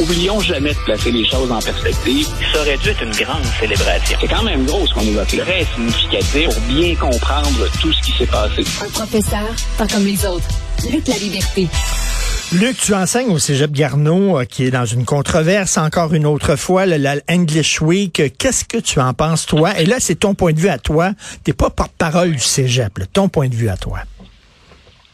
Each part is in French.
oublions jamais de placer les choses en perspective. Ça aurait dû être une grande célébration. C'est quand même gros ce qu'on nous a fait. Très significatif pour bien comprendre tout ce qui s'est passé. Un professeur, pas comme les autres. Luc la liberté. Luc, tu enseignes au Cégep Garneau, euh, qui est dans une controverse encore une autre fois, le, la English Week. Qu'est-ce que tu en penses, toi? Et là, c'est ton point de vue à toi. T'es pas porte-parole du Cégep, là. ton point de vue à toi.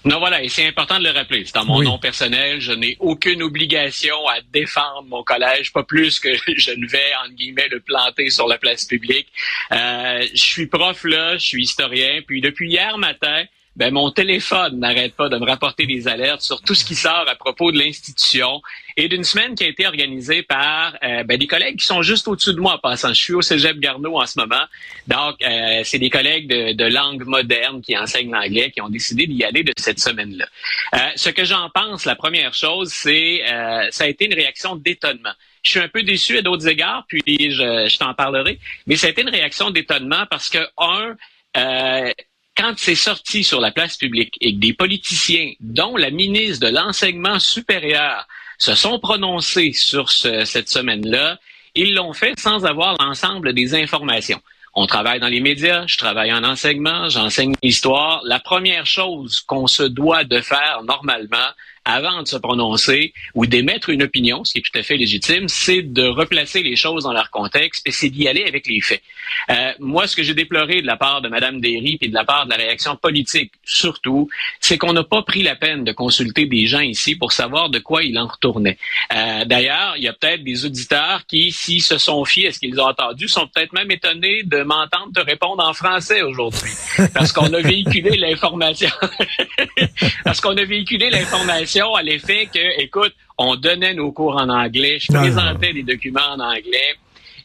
Non, voilà, et c'est important de le rappeler. C'est en mon nom personnel. Je n'ai aucune obligation à défendre mon collège, pas plus que je ne vais, entre guillemets, le planter sur la place publique. Euh, je suis prof là, je suis historien, puis depuis hier matin, ben mon téléphone n'arrête pas de me rapporter des alertes sur tout ce qui sort à propos de l'institution et d'une semaine qui a été organisée par euh, ben, des collègues qui sont juste au-dessus de moi en passant. Je suis au Cégep Garneau en ce moment. Donc, euh, c'est des collègues de, langue moderne qui enseignent l'anglais qui ont décidé d'y aller de cette semaine-là. Euh, ce que j'en pense, la première chose, c'est ça a été une réaction d'étonnement. Je suis un peu déçu à d'autres égards, puis je, je t'en parlerai, mais ça a été une réaction d'étonnement parce que, un, quand c'est sorti sur la place publique et que des politiciens, dont la ministre de l'enseignement supérieur, se sont prononcés sur cette semaine-là, ils l'ont fait sans avoir l'ensemble des informations. On travaille dans les médias, je travaille en enseignement, j'enseigne l'histoire. La première chose qu'on se doit de faire normalement, avant de se prononcer ou d'émettre une opinion, ce qui est tout à fait légitime, c'est de replacer les choses dans leur contexte et c'est d'y aller avec les faits. Euh, moi, ce que j'ai déploré de la part de Mme Derry et de la part de la réaction politique, surtout, c'est qu'on n'a pas pris la peine de consulter des gens ici pour savoir de quoi il en retournait. Euh, D'ailleurs, il y a peut-être des auditeurs qui, s'ils se sont fiés à ce qu'ils ont entendu, sont peut-être même étonnés de m'entendre te répondre en français aujourd'hui, parce qu'on a véhiculé l'information, parce qu'on a véhiculé l'information à l'effet que, écoute, on donnait nos cours en anglais, je présentais des documents en anglais.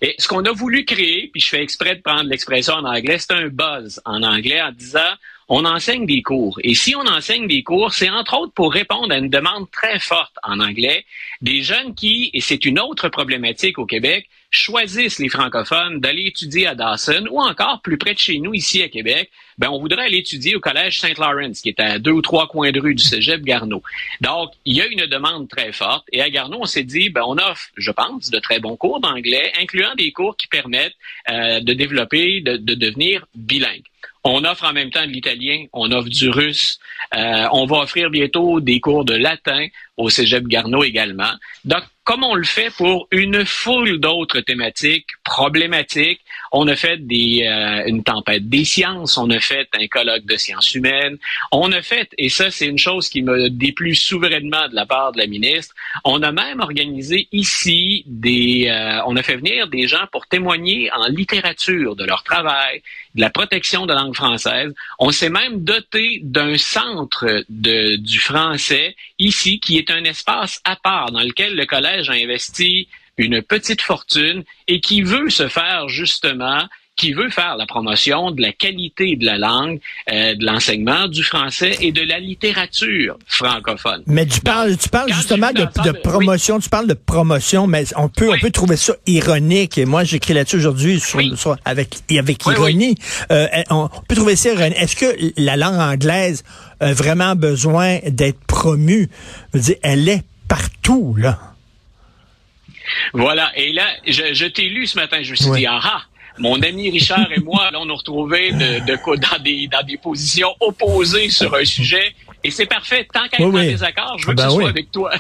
Et ce qu'on a voulu créer, puis je fais exprès de prendre l'expression en anglais, c'est un buzz en anglais en disant on enseigne des cours. Et si on enseigne des cours, c'est entre autres pour répondre à une demande très forte en anglais des jeunes qui, et c'est une autre problématique au Québec, choisissent les francophones d'aller étudier à Dawson ou encore plus près de chez nous ici à Québec, ben on voudrait aller étudier au collège Saint Lawrence qui est à deux ou trois coins de rue du Cégep Garneau. Donc il y a une demande très forte et à Garneau on s'est dit ben on offre, je pense, de très bons cours d'anglais, incluant des cours qui permettent euh, de développer, de, de devenir bilingue. On offre en même temps de l'italien, on offre du russe. Euh, on va offrir bientôt des cours de latin au Cégep Garneau également. Comme on le fait pour une foule d'autres thématiques problématiques, on a fait euh, une tempête des sciences, on a fait un colloque de sciences humaines, on a fait, et ça c'est une chose qui me déplut souverainement de la part de la ministre, on a même organisé ici des, euh, on a fait venir des gens pour témoigner en littérature de leur travail, de la protection de la langue française. On s'est même doté d'un centre de, du français ici qui est un espace à part dans lequel le collège a investi une petite fortune et qui veut se faire justement qui veut faire la promotion de la qualité de la langue, euh, de l'enseignement du français et de la littérature francophone. Mais tu parles, tu parles justement de, promotion, tu parles de promotion, mais on peut, on peut trouver ça ironique. Et moi, j'écris là-dessus aujourd'hui sur, avec, avec ironie. Euh, on peut trouver ça ironique. Est-ce que la langue anglaise a vraiment besoin d'être promue? Je veux dire, elle est partout, là. Voilà. Et là, je, je t'ai lu ce matin. Je me suis dit, ah, ah mon ami Richard et moi, là, on nous retrouvait de, de, dans, des, dans des positions opposées sur un sujet. Et c'est parfait. Tant qu'à être oui, des accords, je veux que ce soit avec toi.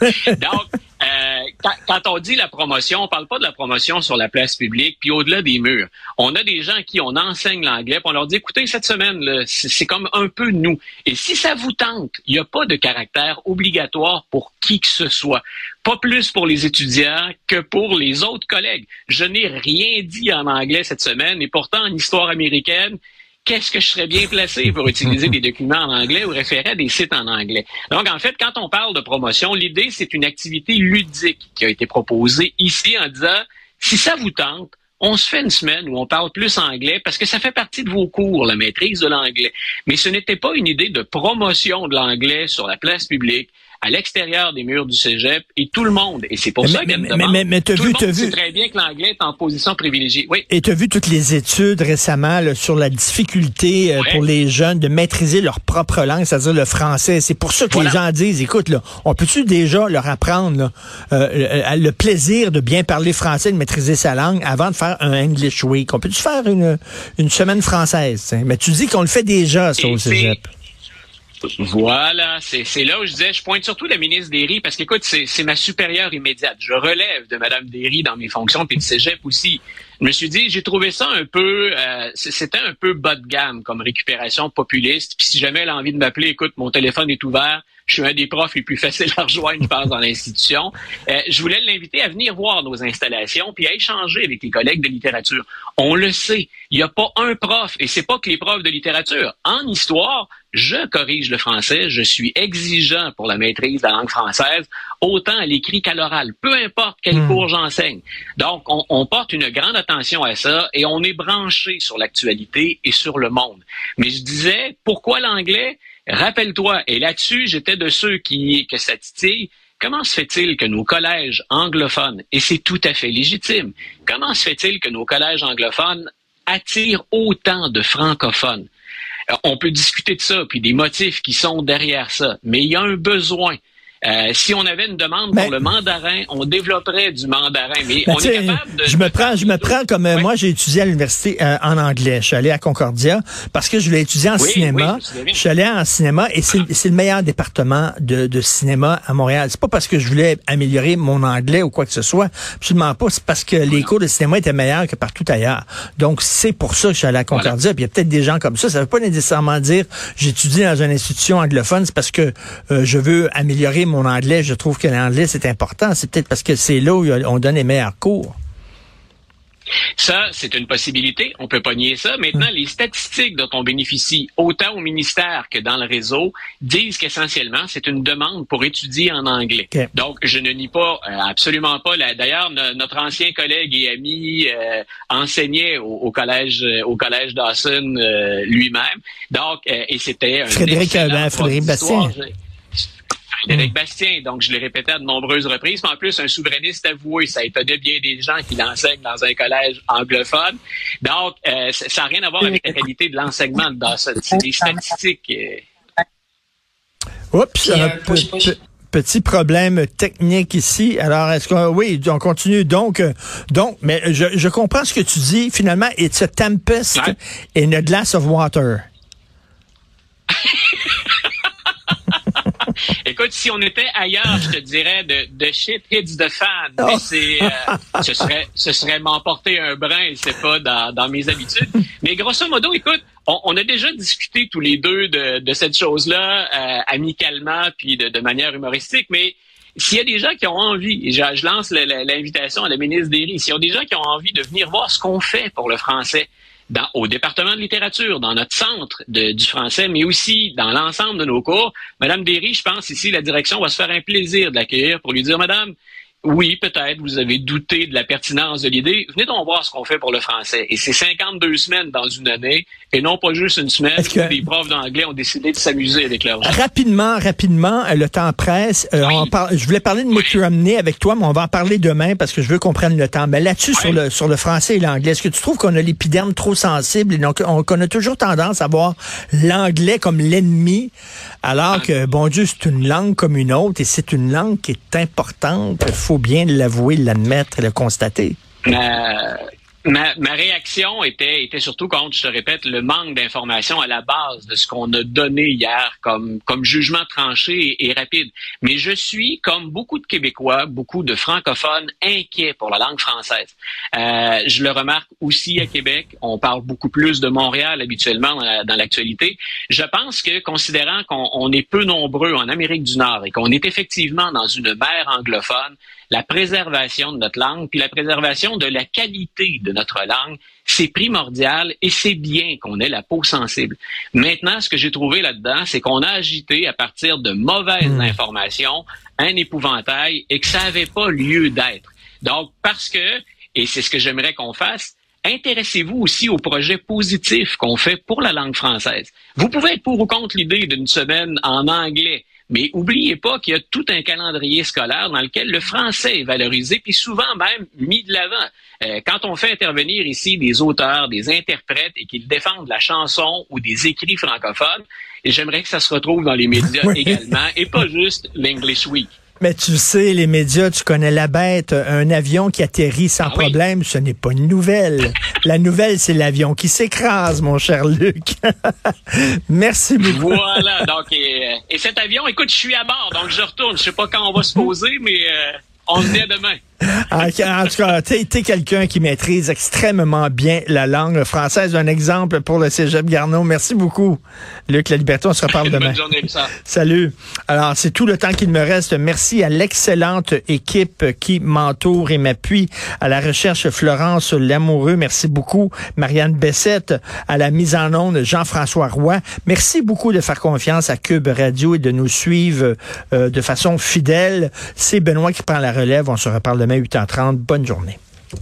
Donc, euh, quand, on dit la promotion, on parle pas de la promotion sur la place publique, puis au-delà des murs. On a des gens qui on enseigne l'anglais, puis on leur dit, écoutez, cette semaine, c'est comme un peu nous. Et si ça vous tente, il n'y a pas de caractère obligatoire pour qui que ce soit. Pas plus pour les étudiants que pour les autres collègues. Je n'ai rien dit en anglais cette semaine, et pourtant, en histoire américaine, qu'est-ce que je serais bien placé pour utiliser des documents en anglais ou référer à des sites en anglais. Donc, en fait, quand on parle de promotion, l'idée, c'est une activité ludique qui a été proposée ici en disant, si ça vous tente, on se fait une semaine où on parle plus anglais parce que ça fait partie de vos cours, la maîtrise de l'anglais. Mais ce n'était pas une idée de promotion de l'anglais sur la place publique à l'extérieur des murs du cégep et tout le monde. Et c'est pour ça mais, mais, demande. mais, mais t'as tout vu, le monde t'as sait vu. très bien que l'anglais est en position privilégiée. Oui. Et tu as vu toutes les études récemment là, sur la difficulté euh, Ouais. pour les jeunes de maîtriser leur propre langue, c'est-à-dire le français. C'est pour ça que Voilà. les gens disent, écoute, là, on peut-tu déjà leur apprendre là, euh, le, le plaisir de bien parler français, de maîtriser sa langue avant de faire un English Week? On peut-tu faire une, une semaine française? t'sais? Mais tu dis qu'on le fait déjà, ça, Et au cégep. Voilà, c'est là où je disais, je pointe surtout la ministre Derry parce qu'écoute, c'est ma supérieure immédiate. Je relève de Madame Derry dans mes fonctions, puis le cégep aussi. Je me suis dit, j'ai trouvé ça un peu, euh, c'était un peu bas de gamme comme récupération populiste. Puis si jamais elle a envie de m'appeler, écoute, mon téléphone est ouvert. Je suis un des profs les plus faciles à rejoindre, je dans l'institution. Euh, je voulais l'inviter à venir voir nos installations puis à échanger avec les collègues de littérature. On le sait, il n'y a pas un prof, et c'est pas que les profs de littérature. En histoire, je corrige le français, je suis exigeant pour la maîtrise de la langue française, autant à l'écrit qu'à l'oral, peu importe quel Hmm. cours j'enseigne. Donc, on, on porte une grande attention à ça et on est branché sur l'actualité et sur le monde. Mais je disais, pourquoi l'anglais? Rappelle-toi, et là-dessus, j'étais de ceux qui, que ça titille, Comment se fait-il que nos collèges anglophones, et c'est tout à fait légitime, comment se fait-il que nos collèges anglophones attirent autant de francophones? Euh, On peut discuter de ça, puis des motifs qui sont derrière ça, mais il y a un besoin. Euh, si on avait une demande pour le mandarin, on développerait du mandarin, mais Ben, on est capable de... je me prends, je me prends comme euh, moi j'ai étudié à l'université euh, en anglais. Je suis allé à Concordia parce que je voulais étudier en Oui, cinéma. oui, je suis allé en cinéma et c'est c'est le meilleur département de, de cinéma à Montréal. C'est pas parce que je voulais améliorer mon anglais ou quoi que ce soit. Absolument pas. C'est parce que les cours de cinéma étaient meilleurs que partout ailleurs. Donc c'est pour ça que je suis allé à Concordia. Puis il y a peut-être des gens comme ça. Ça veut pas nécessairement dire j'étudie dans une institution anglophone. C'est parce que euh, je veux améliorer mon anglais. Je trouve que l'anglais c'est important. C'est peut-être parce que c'est là où on donne les meilleurs cours. Ça, c'est une possibilité. On peut pas nier ça. Maintenant, les statistiques dont on bénéficie, autant au ministère que dans le réseau, disent qu'essentiellement, c'est une demande pour étudier en anglais. Donc, je ne nie pas, euh, absolument pas. D'ailleurs, no- notre ancien collègue et ami euh, enseignait au, au collège, au collège Dawson euh, lui-même. Donc, et c'était un Frédéric, Frédéric. Bastien. Frédéric Bastien, donc je l'ai répété à de nombreuses reprises, mais en plus un souverainiste avoué, ça étonnait bien des gens qui l'enseignent dans un collège anglophone. Donc, euh, ça n'a rien à voir avec la qualité de l'enseignement de Dawson. C'est des statistiques. euh, Oups, euh, push, push. pe- petit problème technique ici. Alors, est-ce que oui, on continue donc euh, donc mais je, je comprends ce que tu dis finalement it's a tempest Ouais. in a glass of water. Écoute, si on était ailleurs, je te dirais de, de shit hits the fan. Oh. Mais c'est, euh, ce serait, ce serait m'emporter un brin c'est pas dans, dans mes habitudes. Mais grosso modo, écoute, on, on a déjà discuté tous les deux de, de cette chose-là, euh, amicalement puis de, de manière humoristique, mais s'il y a des gens qui ont envie, et je, je lance la- la- l'invitation à la ministre Derry, s'il y a des gens qui ont envie de venir voir ce qu'on fait pour le français, dans, au département de littérature, dans notre centre du français, mais aussi dans l'ensemble de nos cours. Madame Derry, je pense ici, la direction va se faire un plaisir de l'accueillir pour lui dire, Madame, oui, peut-être, vous avez douté de la pertinence de l'idée. Venez donc voir ce qu'on fait pour le français. Et c'est 52 semaines dans une année, et non pas juste une semaine Est-ce que- des profs d'anglais ont décidé de s'amuser avec gens. Rapidement, rapidement, euh, le temps presse. Euh, Oui. on je voulais parler de Mitt Romney avec toi, mais on va en parler demain parce que je veux qu'on prenne le temps. Mais là-dessus, sur le sur le français et l'anglais, est-ce que tu trouves qu'on a l'épiderme trop sensible et donc on, qu'on a toujours tendance à voir l'anglais comme l'ennemi, alors que bon Dieu, c'est une langue comme une autre et c'est une langue qui est importante. Bien l'avouer, l'admettre et le constater. Ma, ma, réaction était, était surtout contre, je te répète, le manque d'informations à la base de ce qu'on a donné hier comme, comme jugement tranché et, rapide. Mais je suis, comme beaucoup de Québécois, beaucoup de francophones, inquiets pour la langue française. Euh, je le remarque aussi à Québec. On parle beaucoup plus de Montréal habituellement dans la- dans l'actualité. Je pense que, considérant qu'on on est peu nombreux en Amérique du Nord et qu'on est effectivement dans une mer anglophone, la préservation de notre langue, puis la préservation de la qualité de notre langue, c'est primordial et c'est bien qu'on ait la peau sensible. Maintenant, ce que j'ai trouvé là-dedans, c'est qu'on a agité à partir de mauvaises informations un épouvantail et que ça n'avait pas lieu d'être. Donc, parce que, et c'est ce que j'aimerais qu'on fasse, intéressez-vous aussi aux projets positifs qu'on fait pour la langue française. Vous pouvez être pour ou contre l'idée d'une semaine en anglais, Mais oubliez pas qu'il y a tout un calendrier scolaire dans lequel le français est valorisé, puis souvent même mis de l'avant. Euh, quand on fait intervenir ici des auteurs, des interprètes et qu'ils défendent la chanson ou des écrits francophones, j'aimerais que ça se retrouve dans les médias également, et pas juste l'English Week. Mais tu sais, les médias, tu connais la bête. Un avion qui atterrit sans ah problème, ce n'est pas une nouvelle. la nouvelle, c'est l'avion qui s'écrase, mon cher Luc. Merci beaucoup. Voilà. Donc, et, cet avion, écoute, je suis à bord, donc je retourne. Je sais pas quand on va se poser, mais euh, on à demain. En, tout cas, tu es quelqu'un qui maîtrise extrêmement bien la langue française. Un exemple pour le cégep Garneau. Merci beaucoup, Luc La Liberté. On se reparle demain. Bonne journée, ça. Salut. Alors, c'est tout le temps qu'il me reste. Merci à l'excellente équipe qui m'entoure et m'appuie. À la recherche, Florence Lamoureux. Merci beaucoup. Marianne Bessette. À la mise en onde, Jean-François Roy. Merci beaucoup de faire confiance à Cube Radio et de nous suivre euh, de façon fidèle. C'est Benoît qui prend la relève. On se reparle demain 8h30. Bonne journée.